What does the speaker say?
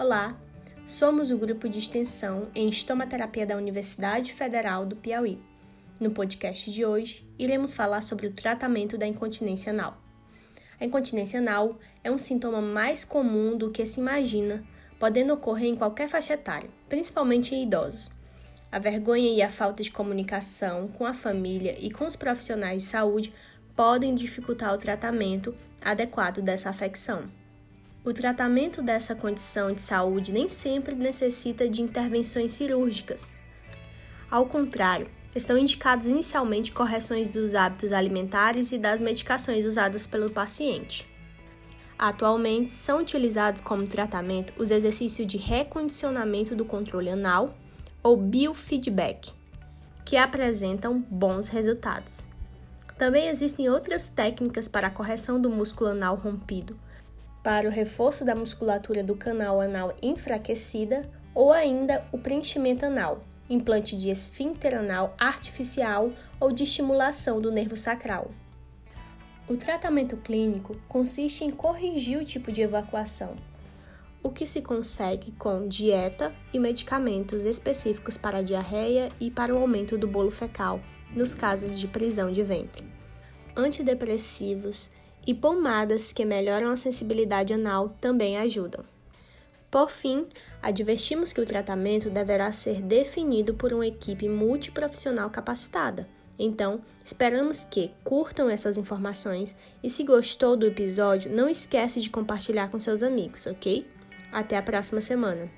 Olá, somos o grupo de extensão em estomaterapia da Universidade Federal do Piauí. No podcast de hoje, iremos falar sobre o tratamento da incontinência anal. A incontinência anal é um sintoma mais comum do que se imagina, podendo ocorrer em qualquer faixa etária, principalmente em idosos. A vergonha e a falta de comunicação com a família e com os profissionais de saúde podem dificultar o tratamento adequado dessa afecção. O tratamento dessa condição de saúde nem sempre necessita de intervenções cirúrgicas. Ao contrário, estão indicadas inicialmente correções dos hábitos alimentares e das medicações usadas pelo paciente. Atualmente, são utilizados como tratamento os exercícios de recondicionamento do controle anal ou biofeedback, que apresentam bons resultados. Também existem outras técnicas para a correção do músculo anal rompido, para o reforço da musculatura do canal anal enfraquecida ou ainda o preenchimento anal, implante de esfíncter anal artificial ou de estimulação do nervo sacral. O tratamento clínico consiste em corrigir o tipo de evacuação, o que se consegue com dieta e medicamentos específicos para a diarreia e para o aumento do bolo fecal nos casos de prisão de ventre. Antidepressivos e pomadas que melhoram a sensibilidade anal também ajudam. Por fim, advertimos que o tratamento deverá ser definido por uma equipe multiprofissional capacitada. Então, esperamos que curtam essas informações e se gostou do episódio, não esquece de compartilhar com seus amigos, ok? Até a próxima semana!